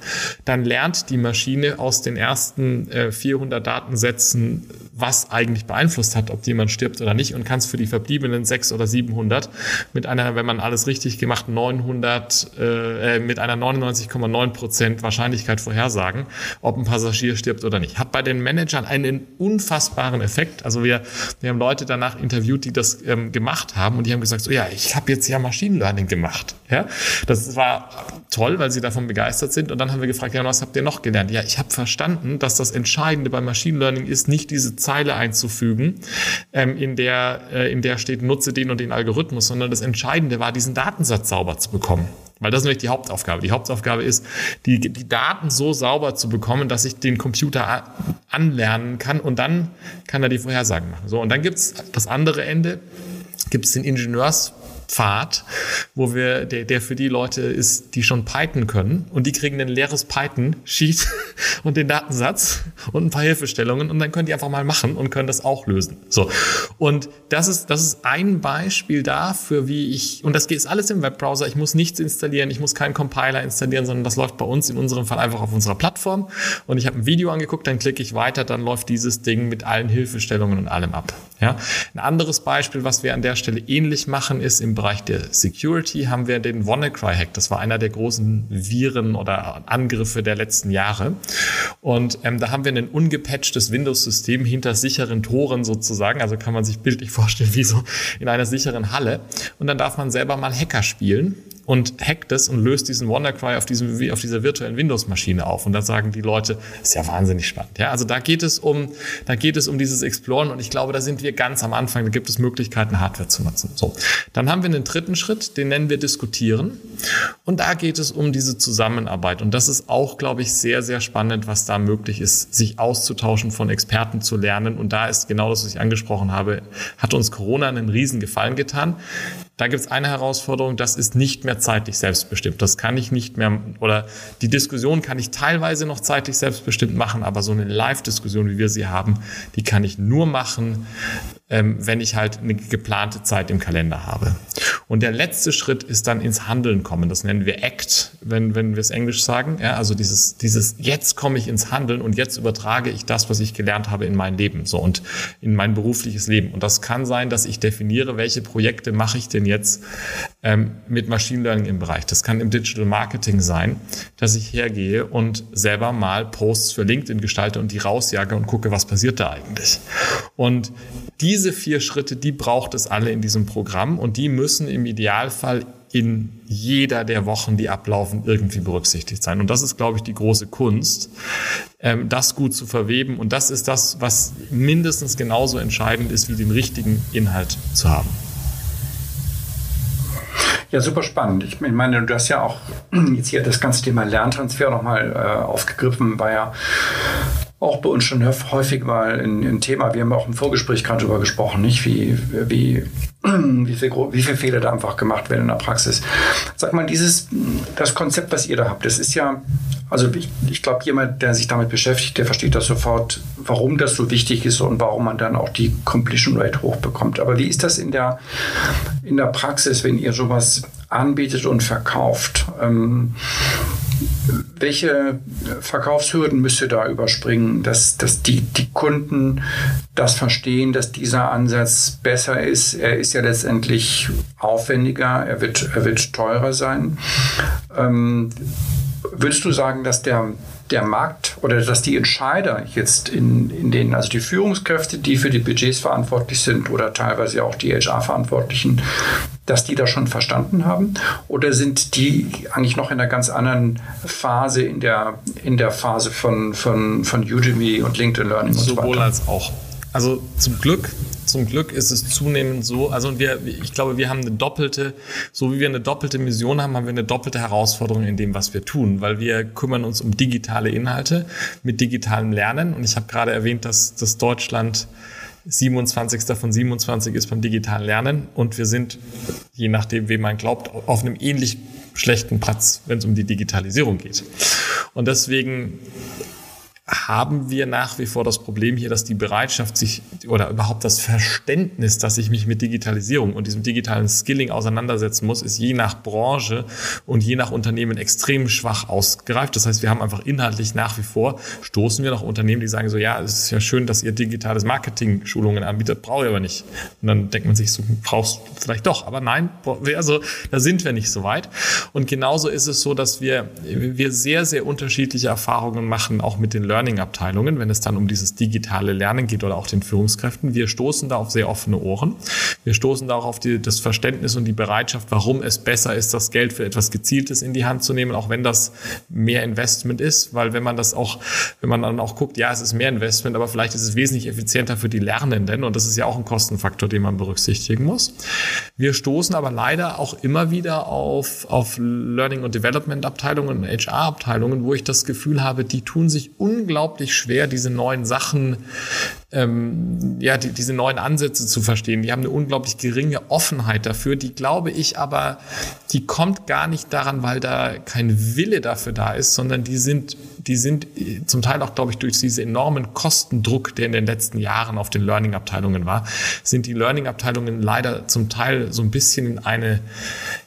Dann lernt die Maschine aus den ersten 400 äh, Datensätzen, was eigentlich beeinflusst hat, ob jemand stirbt oder nicht und kann es für die verbliebenen 600 oder 700 mit einer, wenn man alles richtig gemacht, 900, äh, äh, mit einer 99,9 Prozent Wahrscheinlichkeit vorhersagen, ob ein Passagier stirbt oder nicht. Hat bei den Managern einen unfassbaren Effekt. Also wir, wir haben Leute danach interviewt, die das ähm, gemacht haben und die haben gesagt, so ja, ich habe jetzt ja Machine Learning gemacht. Ja, das war toll, weil sie davon begeistert sind. Und dann haben wir gefragt, ja, was habt ihr noch gelernt? Ja, ich habe verstanden, dass das Entscheidende bei Machine Learning ist, nicht diese Zeile einzufügen, ähm, in der äh, in der steht, nutze den und den Algorithmus, sondern das Entscheidende war, diesen Datensatz sauber sauber zu bekommen. Weil das ist nämlich die Hauptaufgabe. Die Hauptaufgabe ist, die, die Daten so sauber zu bekommen, dass ich den Computer anlernen kann und dann kann er die Vorhersagen machen. So, und dann gibt's das andere Ende, gibt's den Ingenieurs Pfad, wo wir, der, der für die Leute ist, die schon Python können und die kriegen ein leeres Python-Sheet und den Datensatz und ein paar Hilfestellungen und dann können die einfach mal machen und können das auch lösen. So. Und das ist, das ist ein Beispiel dafür, wie ich, und das geht alles im Webbrowser, ich muss nichts installieren, ich muss keinen Compiler installieren, sondern das läuft bei uns in unserem Fall einfach auf unserer Plattform und ich habe ein Video angeguckt, dann klicke ich weiter, dann läuft dieses Ding mit allen Hilfestellungen und allem ab. Ja. Ein anderes Beispiel, was wir an der Stelle ähnlich machen, ist im Bereich der Security haben wir den WannaCry-Hack. Das war einer der großen Viren oder Angriffe der letzten Jahre. Und ähm, da haben wir ein ungepatchtes Windows-System hinter sicheren Toren sozusagen. Also kann man sich bildlich vorstellen, wie so in einer sicheren Halle. Und dann darf man selber mal Hacker spielen und hackt es und löst diesen WannaCry auf, diesem, auf dieser virtuellen Windows-Maschine auf. Und da sagen die Leute, ist ja wahnsinnig spannend. Ja, also da geht es um, da geht es um dieses Exploren und ich glaube, da sind wir ganz am Anfang. Da gibt es Möglichkeiten, Hardware zu nutzen. So. Dann haben wir einen dritten Schritt, den nennen wir diskutieren. Und da geht es um diese Zusammenarbeit. Und das ist auch, glaube ich, sehr, sehr spannend, was da möglich ist, sich auszutauschen, von Experten zu lernen. Und da ist genau das, was ich angesprochen habe, hat uns Corona einen riesen Gefallen getan. Da gibt es eine Herausforderung, das ist nicht mehr zeitlich selbstbestimmt. Das kann ich nicht mehr, oder die Diskussion kann ich teilweise noch zeitlich selbstbestimmt machen, aber so eine Live-Diskussion, wie wir sie haben, die kann ich nur machen, wenn ich halt eine geplante Zeit im Kalender habe. Und der letzte Schritt ist dann ins Handeln kommen. Das nennen wir Act, wenn, wenn wir es Englisch sagen. Ja, also dieses, dieses, jetzt komme ich ins Handeln und jetzt übertrage ich das, was ich gelernt habe in mein Leben, so und in mein berufliches Leben. Und das kann sein, dass ich definiere, welche Projekte mache ich denn jetzt ähm, mit Machine Learning im Bereich. Das kann im Digital Marketing sein, dass ich hergehe und selber mal Posts für LinkedIn gestalte und die rausjage und gucke, was passiert da eigentlich. Und diese vier Schritte, die braucht es alle in diesem Programm und die müssen im Idealfall in jeder der Wochen, die ablaufen, irgendwie berücksichtigt sein. Und das ist, glaube ich, die große Kunst, ähm, das gut zu verweben. Und das ist das, was mindestens genauso entscheidend ist, wie den richtigen Inhalt zu haben. Ja, super spannend. Ich meine, du hast ja auch jetzt hier das ganze Thema Lerntransfer nochmal äh, aufgegriffen, war ja auch bei uns schon häufig mal ein, Thema. Wir haben auch im Vorgespräch gerade darüber gesprochen, nicht? Wie, wie, wie, viel, wie viel Fehler da einfach gemacht werden in der Praxis. Sag mal, dieses, das Konzept, was ihr da habt, das ist ja, also ich, ich glaube, jemand, der sich damit beschäftigt, der versteht das sofort, warum das so wichtig ist und warum man dann auch die Completion Rate hochbekommt. Aber wie ist das in der, in der Praxis, wenn ihr sowas anbietet und verkauft? Ähm, welche Verkaufshürden müsst ihr da überspringen, dass, dass die, die Kunden das verstehen, dass dieser Ansatz besser ist? Er ist ja letztendlich aufwendiger, er wird, er wird teurer sein. Ähm, Würdest du sagen, dass der, der Markt oder dass die Entscheider jetzt in, in den, also die Führungskräfte, die für die Budgets verantwortlich sind oder teilweise auch die HR-Verantwortlichen, dass die das schon verstanden haben? Oder sind die eigentlich noch in einer ganz anderen Phase, in der, in der Phase von, von, von Udemy und LinkedIn Learning und Sowohl so weiter? als auch. Also zum Glück zum Glück ist es zunehmend so, also wir, ich glaube, wir haben eine doppelte, so wie wir eine doppelte Mission haben, haben wir eine doppelte Herausforderung in dem, was wir tun, weil wir kümmern uns um digitale Inhalte mit digitalem Lernen und ich habe gerade erwähnt, dass, dass Deutschland 27. von 27 ist beim digitalen Lernen und wir sind, je nachdem, wem man glaubt, auf einem ähnlich schlechten Platz, wenn es um die Digitalisierung geht. Und deswegen haben wir nach wie vor das Problem hier, dass die Bereitschaft sich oder überhaupt das Verständnis, dass ich mich mit Digitalisierung und diesem digitalen Skilling auseinandersetzen muss, ist je nach Branche und je nach Unternehmen extrem schwach ausgereift. Das heißt, wir haben einfach inhaltlich nach wie vor, stoßen wir noch Unternehmen, die sagen so, ja, es ist ja schön, dass ihr digitales Marketing-Schulungen anbietet, brauche ich aber nicht. Und dann denkt man sich so, brauchst du vielleicht doch, aber nein, also da sind wir nicht so weit. Und genauso ist es so, dass wir, wir sehr, sehr unterschiedliche Erfahrungen machen, auch mit den Learning Learning-Abteilungen, wenn es dann um dieses digitale Lernen geht oder auch den Führungskräften. Wir stoßen da auf sehr offene Ohren. Wir stoßen da auch auf die, das Verständnis und die Bereitschaft, warum es besser ist, das Geld für etwas Gezieltes in die Hand zu nehmen, auch wenn das mehr Investment ist, weil wenn man das auch, wenn man dann auch guckt, ja, es ist mehr Investment, aber vielleicht ist es wesentlich effizienter für die Lernenden und das ist ja auch ein Kostenfaktor, den man berücksichtigen muss. Wir stoßen aber leider auch immer wieder auf, auf Learning- und Development-Abteilungen und HR-Abteilungen, wo ich das Gefühl habe, die tun sich unglaublich unglaublich schwer, diese neuen Sachen, ähm, ja, die, diese neuen Ansätze zu verstehen. Die haben eine unglaublich geringe Offenheit dafür. Die glaube ich aber, die kommt gar nicht daran, weil da kein Wille dafür da ist, sondern die sind, die sind zum Teil auch, glaube ich, durch diesen enormen Kostendruck, der in den letzten Jahren auf den Learning-Abteilungen war, sind die Learning-Abteilungen leider zum Teil so ein bisschen in eine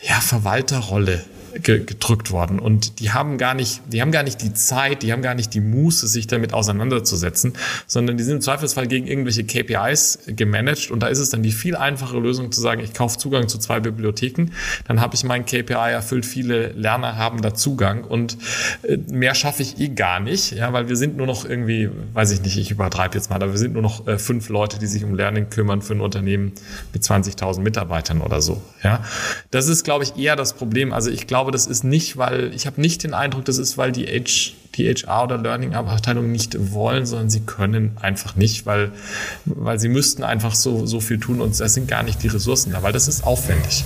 ja, Verwalterrolle gedrückt worden. Und die haben gar nicht, die haben gar nicht die Zeit, die haben gar nicht die Muße, sich damit auseinanderzusetzen, sondern die sind im Zweifelsfall gegen irgendwelche KPIs gemanagt. Und da ist es dann die viel einfache Lösung zu sagen, ich kaufe Zugang zu zwei Bibliotheken, dann habe ich mein KPI erfüllt, viele Lerner haben da Zugang und äh, mehr schaffe ich eh gar nicht, ja, weil wir sind nur noch irgendwie, weiß ich nicht, ich übertreibe jetzt mal, aber wir sind nur noch äh, fünf Leute, die sich um Lernen kümmern für ein Unternehmen mit 20.000 Mitarbeitern oder so, ja. Das ist, glaube ich, eher das Problem. Also ich glaube, glaube, das ist nicht, weil ich habe nicht den Eindruck, das ist, weil die, H, die HR oder Learning-Abteilung nicht wollen, sondern sie können einfach nicht, weil, weil sie müssten einfach so, so viel tun und es sind gar nicht die Ressourcen da, weil das ist aufwendig.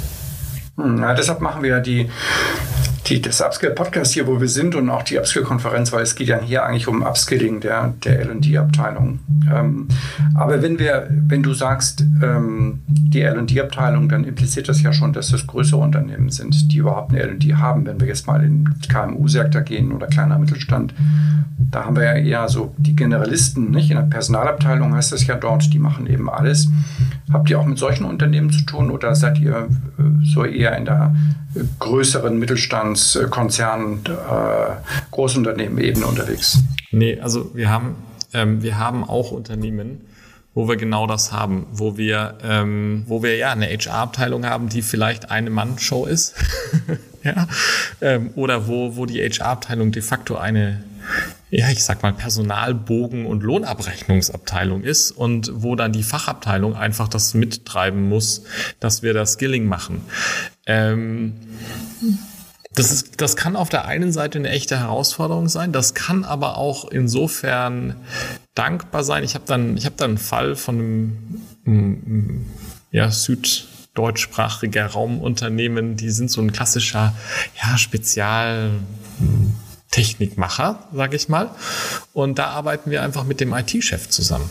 Hm, ja, deshalb machen wir die die, das Upskill-Podcast hier, wo wir sind und auch die Upskill-Konferenz, weil es geht ja hier eigentlich um Upskilling der, der L&D-Abteilung. Ähm, aber wenn wir, wenn du sagst, ähm, die L&D-Abteilung, dann impliziert das ja schon, dass das größere Unternehmen sind, die überhaupt eine L&D haben. Wenn wir jetzt mal in KMU-Sektor gehen oder kleiner Mittelstand, da haben wir ja eher so die Generalisten, nicht? In der Personalabteilung heißt das ja dort, die machen eben alles. Habt ihr auch mit solchen Unternehmen zu tun oder seid ihr äh, so eher in der größeren Mittelstandskonzernen, äh, Großunternehmen eben unterwegs? Nee, also wir haben, ähm, wir haben auch Unternehmen, wo wir genau das haben, wo wir, ähm, wo wir ja eine HR-Abteilung haben, die vielleicht eine Mann-Show ist, ja, ähm, oder wo, wo die HR-Abteilung de facto eine ja, ich sag mal, Personalbogen- und Lohnabrechnungsabteilung ist und wo dann die Fachabteilung einfach das mittreiben muss, dass wir das Skilling machen. Ähm, das, ist, das kann auf der einen Seite eine echte Herausforderung sein, das kann aber auch insofern dankbar sein. Ich habe dann, hab dann einen Fall von einem, einem ja, süddeutschsprachiger Raumunternehmen, die sind so ein klassischer ja, Spezial Technikmacher, sage ich mal. Und da arbeiten wir einfach mit dem IT-Chef zusammen.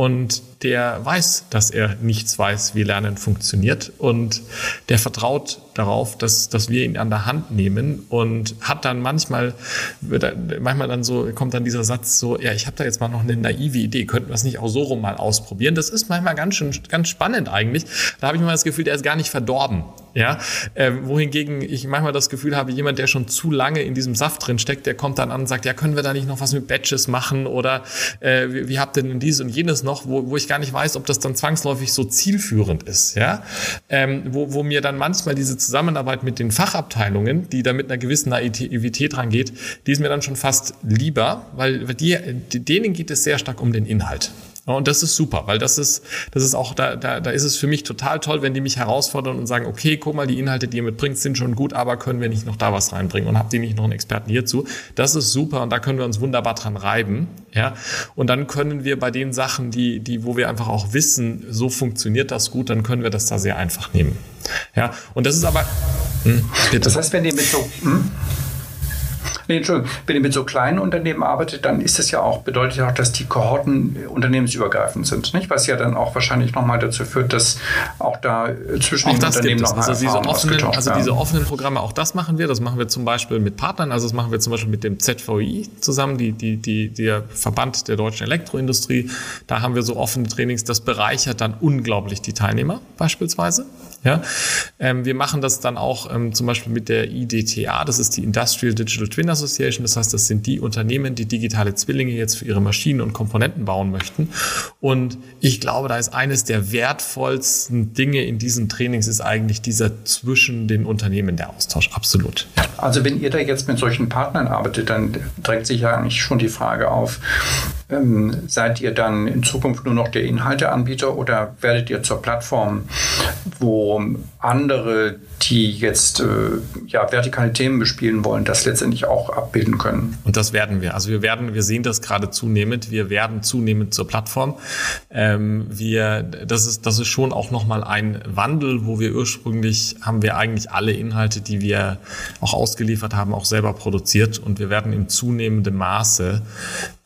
Und der weiß, dass er nichts weiß, wie Lernen funktioniert. Und der vertraut darauf, dass, dass wir ihn an der Hand nehmen und hat dann manchmal, wird manchmal dann so, kommt dann dieser Satz so, ja, ich habe da jetzt mal noch eine naive Idee, könnten wir es nicht auch so rum mal ausprobieren? Das ist manchmal ganz schön, ganz spannend eigentlich. Da habe ich mal das Gefühl, der ist gar nicht verdorben. Ja, äh, wohingegen ich manchmal das Gefühl habe, jemand, der schon zu lange in diesem Saft drin steckt, der kommt dann an und sagt, ja, können wir da nicht noch was mit Batches machen oder äh, wie, wie habt ihr denn dies und jenes noch, wo, wo ich gar nicht weiß, ob das dann zwangsläufig so zielführend ist, ja, ähm, wo, wo mir dann manchmal diese mit den Fachabteilungen, die da mit einer gewissen Naivität rangeht, die ist mir dann schon fast lieber, weil die, denen geht es sehr stark um den Inhalt. Und das ist super, weil das ist, das ist auch, da, da, da ist es für mich total toll, wenn die mich herausfordern und sagen, okay, guck mal, die Inhalte, die ihr mitbringt, sind schon gut, aber können wir nicht noch da was reinbringen und habt ihr nicht noch einen Experten hierzu? Das ist super und da können wir uns wunderbar dran reiben, ja. Und dann können wir bei den Sachen, die, die, wo wir einfach auch wissen, so funktioniert das gut, dann können wir das da sehr einfach nehmen, ja. Und das ist aber, hm, bitte. Das heißt, wenn ihr mit so, hm? Nee, Entschuldigung, wenn ihr mit so kleinen Unternehmen arbeitet, dann ist das ja auch, bedeutet ja auch, dass die Kohorten unternehmensübergreifend sind, nicht? Was ja dann auch wahrscheinlich nochmal dazu führt, dass auch da zwischen auch den Unternehmen noch also diese offenen, Also diese offenen Programme, auch das machen wir. Das machen wir zum Beispiel mit Partnern. Also das machen wir zum Beispiel mit dem ZVI zusammen, die, die, die, der Verband der deutschen Elektroindustrie. Da haben wir so offene Trainings. Das bereichert dann unglaublich die Teilnehmer beispielsweise. Ja, ähm, wir machen das dann auch ähm, zum Beispiel mit der IDTA, das ist die Industrial Digital Twin Association. Das heißt, das sind die Unternehmen, die digitale Zwillinge jetzt für ihre Maschinen und Komponenten bauen möchten. Und ich glaube, da ist eines der wertvollsten Dinge in diesen Trainings ist eigentlich dieser zwischen den Unternehmen der Austausch. Absolut. Also wenn ihr da jetzt mit solchen Partnern arbeitet, dann drängt sich ja eigentlich schon die Frage auf, ähm, seid ihr dann in Zukunft nur noch der Inhalteanbieter oder werdet ihr zur Plattform, wo andere, die jetzt äh, ja, vertikale Themen bespielen wollen, das letztendlich auch abbilden können? Und das werden wir. Also wir werden, wir sehen das gerade zunehmend. Wir werden zunehmend zur Plattform. Ähm, wir, das ist, das ist schon auch nochmal ein Wandel, wo wir ursprünglich haben wir eigentlich alle Inhalte, die wir auch ausgeliefert haben, auch selber produziert und wir werden im zunehmenden Maße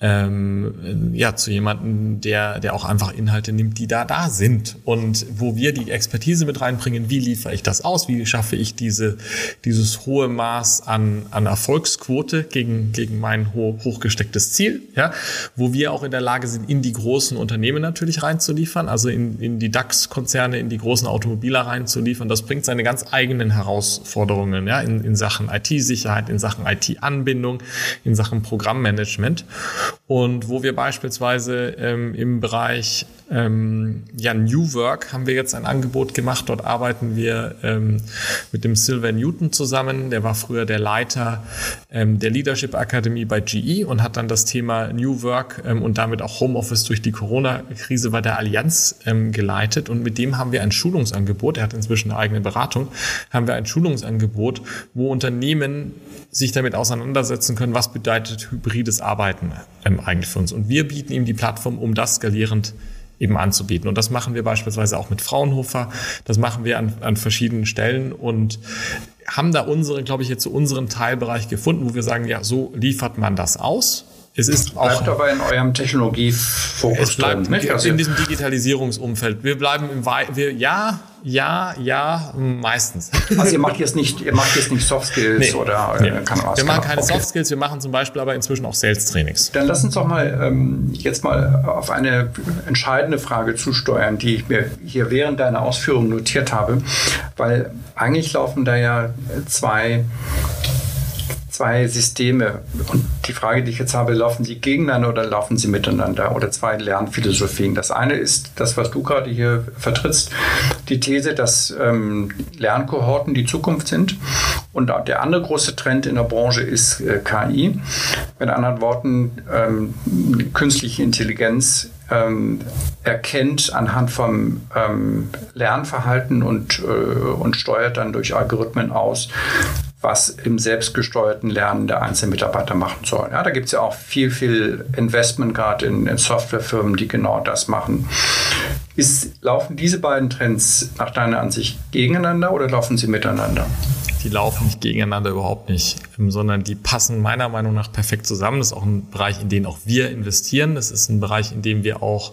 ähm, ja, zu jemandem, der, der auch einfach Inhalte nimmt, die da da sind. Und wo wir die Expertise mit reinbringen, wie liefere ich das aus, wie schaffe ich diese, dieses hohe Maß an, an Erfolgsquote gegen, gegen mein hoch, hochgestecktes Ziel, ja, wo wir auch in der Lage sind, in die großen Unternehmen natürlich reinzuliefern, also in, in die DAX-Konzerne, in die großen Automobiler reinzuliefern. Das bringt seine ganz eigenen Herausforderungen, ja, in, in Sachen IT-Sicherheit, in Sachen IT-Anbindung, in Sachen Programmmanagement und wo wir beispielsweise ähm, im Bereich ähm, ja, New Work haben wir jetzt ein Angebot gemacht. Dort arbeiten wir ähm, mit dem Silver Newton zusammen. Der war früher der Leiter ähm, der Leadership Akademie bei GE und hat dann das Thema New Work ähm, und damit auch Homeoffice durch die Corona-Krise bei der Allianz ähm, geleitet. Und mit dem haben wir ein Schulungsangebot. Er hat inzwischen eine eigene Beratung. Haben wir ein Schulungsangebot, wo Unternehmen sich damit auseinandersetzen können, was bedeutet hybrides Arbeiten ähm, eigentlich für uns. Und wir bieten ihm die Plattform, um das skalierend eben anzubieten. Und das machen wir beispielsweise auch mit Fraunhofer. Das machen wir an, an verschiedenen Stellen und haben da unsere, glaube ich, jetzt so unseren Teilbereich gefunden, wo wir sagen, ja, so liefert man das aus. Es ist auch. Bleibt aber in eurem Technologiefokus es bleibt drin, nicht? Also in diesem Digitalisierungsumfeld. Wir bleiben im Wei wir, ja, ja, ja, meistens. Also ihr macht jetzt nicht, ihr macht jetzt nicht Soft Skills nee, oder nee. kann was. Wir machen keine okay. Soft Skills, wir machen zum Beispiel aber inzwischen auch Sales Trainings. Dann lass uns doch mal ähm, jetzt mal auf eine entscheidende Frage zusteuern, die ich mir hier während deiner Ausführungen notiert habe, weil eigentlich laufen da ja zwei zwei Systeme. Und die Frage, die ich jetzt habe, laufen sie gegeneinander oder laufen sie miteinander? Oder zwei Lernphilosophien. Das eine ist das, was du gerade hier vertrittst, die These, dass ähm, Lernkohorten die Zukunft sind. Und der andere große Trend in der Branche ist äh, KI. Mit anderen Worten, ähm, künstliche Intelligenz ähm, erkennt anhand vom ähm, Lernverhalten und, äh, und steuert dann durch Algorithmen aus, was im selbstgesteuerten Lernen der einzelnen Mitarbeiter machen soll. Ja, da gibt es ja auch viel, viel Investment gerade in, in Softwarefirmen, die genau das machen. Ist, laufen diese beiden Trends nach deiner Ansicht gegeneinander oder laufen sie miteinander? die laufen nicht gegeneinander überhaupt nicht, sondern die passen meiner Meinung nach perfekt zusammen. Das ist auch ein Bereich, in den auch wir investieren. Das ist ein Bereich, in dem wir auch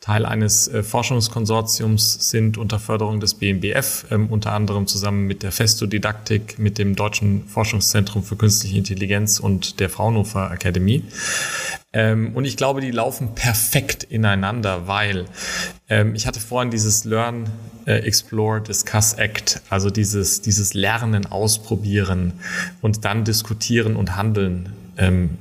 Teil eines äh, Forschungskonsortiums sind unter Förderung des BMBF, ähm, unter anderem zusammen mit der Festo Didaktik, mit dem Deutschen Forschungszentrum für Künstliche Intelligenz und der Fraunhofer Akademie. Ähm, und ich glaube, die laufen perfekt ineinander, weil ähm, ich hatte vorhin dieses Learn, äh, Explore, Discuss, Act, also dieses, dieses Lernen, Ausprobieren und dann diskutieren und handeln ähm,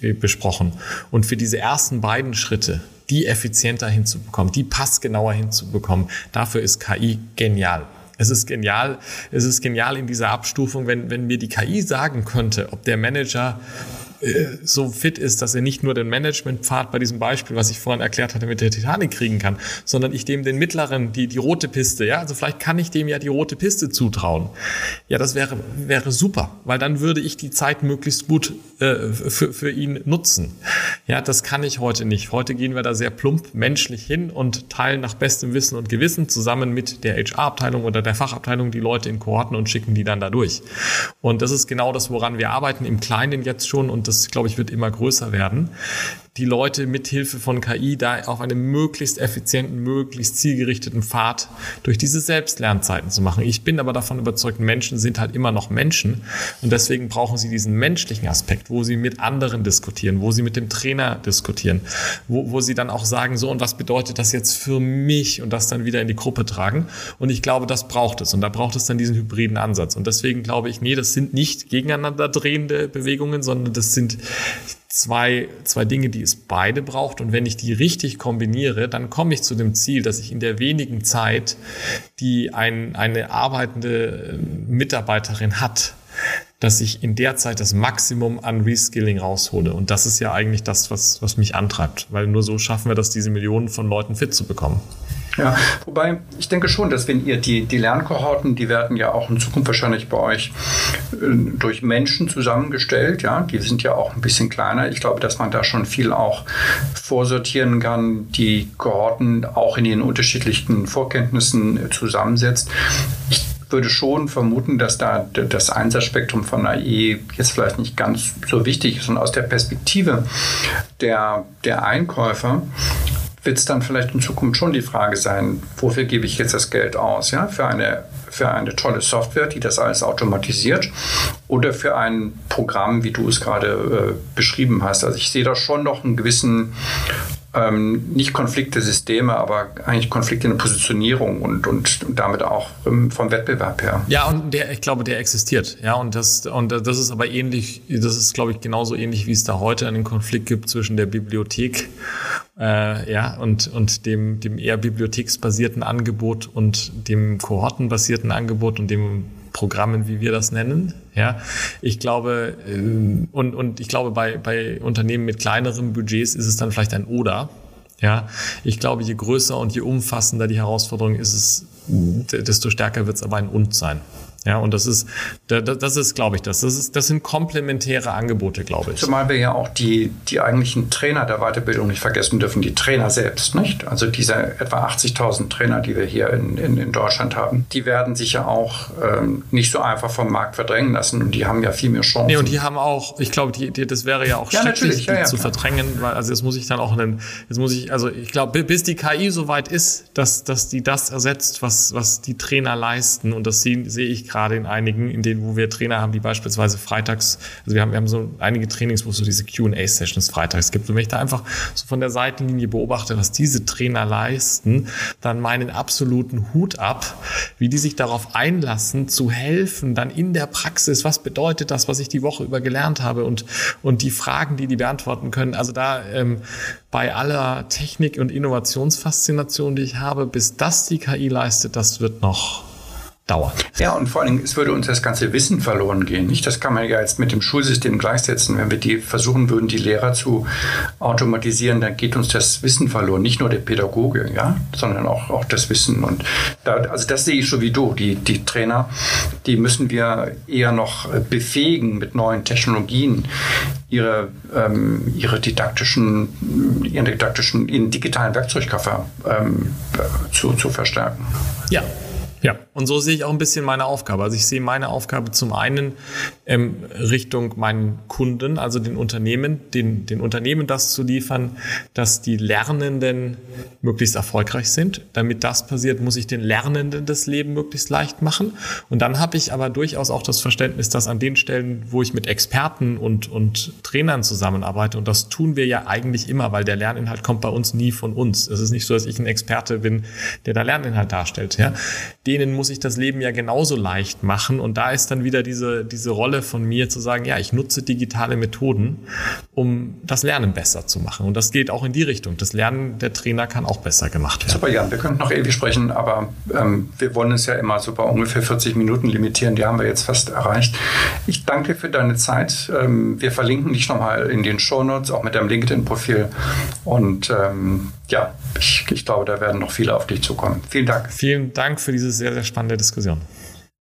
besprochen. Und für diese ersten beiden Schritte, die effizienter hinzubekommen, die passgenauer hinzubekommen, dafür ist KI genial. Es ist genial, es ist genial in dieser Abstufung, wenn, wenn mir die KI sagen könnte, ob der Manager so fit ist, dass er nicht nur den Managementpfad bei diesem Beispiel, was ich vorhin erklärt hatte, mit der Titanic kriegen kann, sondern ich dem den mittleren, die, die rote Piste, ja, also vielleicht kann ich dem ja die rote Piste zutrauen. Ja, das wäre, wäre super, weil dann würde ich die Zeit möglichst gut äh, für, für ihn nutzen. Ja, das kann ich heute nicht. Heute gehen wir da sehr plump menschlich hin und teilen nach bestem Wissen und Gewissen zusammen mit der HR-Abteilung oder der Fachabteilung die Leute in Kohorten und schicken die dann da durch. Und das ist genau das, woran wir arbeiten, im Kleinen jetzt schon und das, glaube ich, wird immer größer werden, die Leute mit Hilfe von KI da auf einem möglichst effizienten, möglichst zielgerichteten Pfad durch diese Selbstlernzeiten zu machen. Ich bin aber davon überzeugt, Menschen sind halt immer noch Menschen und deswegen brauchen sie diesen menschlichen Aspekt, wo sie mit anderen diskutieren, wo sie mit dem Trainer diskutieren, wo, wo sie dann auch sagen, so und was bedeutet das jetzt für mich und das dann wieder in die Gruppe tragen. Und ich glaube, das braucht es und da braucht es dann diesen hybriden Ansatz. Und deswegen glaube ich, nee, das sind nicht gegeneinander drehende Bewegungen, sondern das sind zwei, zwei Dinge, die es beide braucht. Und wenn ich die richtig kombiniere, dann komme ich zu dem Ziel, dass ich in der wenigen Zeit, die ein, eine arbeitende äh, Mitarbeiterin hat, dass ich in der Zeit das Maximum an Reskilling raushole. Und das ist ja eigentlich das, was, was mich antreibt, weil nur so schaffen wir das, diese Millionen von Leuten fit zu bekommen. Ja, wobei ich denke schon, dass wenn ihr die, die Lernkohorten, die werden ja auch in Zukunft wahrscheinlich bei euch äh, durch Menschen zusammengestellt, ja, die sind ja auch ein bisschen kleiner. Ich glaube, dass man da schon viel auch vorsortieren kann, die Kohorten auch in ihren unterschiedlichen Vorkenntnissen zusammensetzt. Ich würde schon vermuten, dass da das Einsatzspektrum von AI jetzt vielleicht nicht ganz so wichtig ist und aus der Perspektive der, der Einkäufer wird es dann vielleicht in Zukunft schon die Frage sein, wofür gebe ich jetzt das Geld aus? Ja? Für, eine, für eine tolle Software, die das alles automatisiert oder für ein Programm, wie du es gerade äh, beschrieben hast. Also ich sehe da schon noch einen gewissen ähm, nicht Konflikte Systeme, aber eigentlich Konflikte in der Positionierung und, und, damit auch ähm, vom Wettbewerb her. Ja, und der, ich glaube, der existiert. Ja, und das, und das ist aber ähnlich, das ist, glaube ich, genauso ähnlich, wie es da heute einen Konflikt gibt zwischen der Bibliothek äh, ja, und, und dem, dem eher bibliotheksbasierten Angebot und dem kohortenbasierten Angebot und dem Programmen, wie wir das nennen. Ja, ich glaube, äh, und, und ich glaube, bei, bei Unternehmen mit kleineren Budgets ist es dann vielleicht ein Oder. Ja, ich glaube, je größer und je umfassender die Herausforderung ist es, desto stärker wird es aber ein Und sein. Ja, und das ist, das ist, glaube ich, das. Das, ist, das sind komplementäre Angebote, glaube ich. Zumal wir ja auch die, die eigentlichen Trainer der Weiterbildung nicht vergessen dürfen, die Trainer selbst, nicht? Also diese etwa 80.000 Trainer, die wir hier in, in, in, Deutschland haben, die werden sich ja auch ähm, nicht so einfach vom Markt verdrängen lassen und die haben ja viel mehr Chancen. Nee, und die haben auch, ich glaube, die, die, das wäre ja auch ja, schrecklich, ja, ja, zu klar. verdrängen, weil, also jetzt muss ich dann auch einen, jetzt muss ich, also ich glaube, bis die KI so weit ist, dass, dass die das ersetzt, was, was die Trainer leisten und das sehe, sehe ich gerade in einigen, in denen, wo wir Trainer haben, die beispielsweise freitags, also wir haben, wir haben so einige Trainings, wo es so diese Q&A-Sessions freitags gibt. Und wenn ich da einfach so von der Seitenlinie beobachte, was diese Trainer leisten, dann meinen absoluten Hut ab, wie die sich darauf einlassen, zu helfen, dann in der Praxis, was bedeutet das, was ich die Woche über gelernt habe und, und die Fragen, die die beantworten können. Also da ähm, bei aller Technik- und Innovationsfaszination, die ich habe, bis das die KI leistet, das wird noch dauert. Ja, und vor allen Dingen, es würde uns das ganze Wissen verloren gehen. Nicht? Das kann man ja jetzt mit dem Schulsystem gleichsetzen. Wenn wir die versuchen würden, die Lehrer zu automatisieren, dann geht uns das Wissen verloren. Nicht nur der Pädagoge, ja, sondern auch, auch das Wissen. Und da, also das sehe ich so wie du. Die, die Trainer, die müssen wir eher noch befähigen mit neuen Technologien, ihre, ähm, ihre didaktischen, ihren didaktischen, ihren digitalen Werkzeugkoffer ähm, zu, zu verstärken. Ja, ja, und so sehe ich auch ein bisschen meine Aufgabe. Also ich sehe meine Aufgabe zum einen ähm, Richtung meinen Kunden, also den Unternehmen, den, den Unternehmen das zu liefern, dass die Lernenden möglichst erfolgreich sind. Damit das passiert, muss ich den Lernenden das Leben möglichst leicht machen. Und dann habe ich aber durchaus auch das Verständnis, dass an den Stellen, wo ich mit Experten und, und Trainern zusammenarbeite, und das tun wir ja eigentlich immer, weil der Lerninhalt kommt bei uns nie von uns. Es ist nicht so, dass ich ein Experte bin, der da Lerninhalt darstellt. Ja denen muss ich das Leben ja genauso leicht machen. Und da ist dann wieder diese, diese Rolle von mir zu sagen, ja, ich nutze digitale Methoden, um das Lernen besser zu machen. Und das geht auch in die Richtung. Das Lernen der Trainer kann auch besser gemacht werden. Super, Jan. Wir könnten noch ewig sprechen, aber ähm, wir wollen es ja immer so bei ungefähr 40 Minuten limitieren. Die haben wir jetzt fast erreicht. Ich danke für deine Zeit. Ähm, wir verlinken dich nochmal in den Shownotes, auch mit deinem LinkedIn-Profil. Und ähm, ja, ich, ich glaube, da werden noch viele auf dich zukommen. Vielen Dank. Vielen Dank für diese sehr, sehr spannende Diskussion.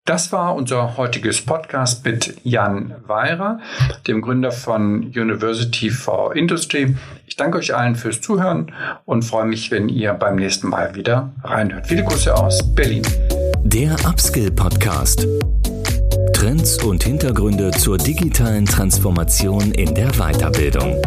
Das war unser heutiges Podcast mit Jan Weirer, dem Gründer von University for Industry. Ich danke euch allen fürs Zuhören und freue mich, wenn ihr beim nächsten Mal wieder reinhört. Viele Grüße aus Berlin. Der Upskill Podcast. Trends und Hintergründe zur digitalen Transformation in der Weiterbildung.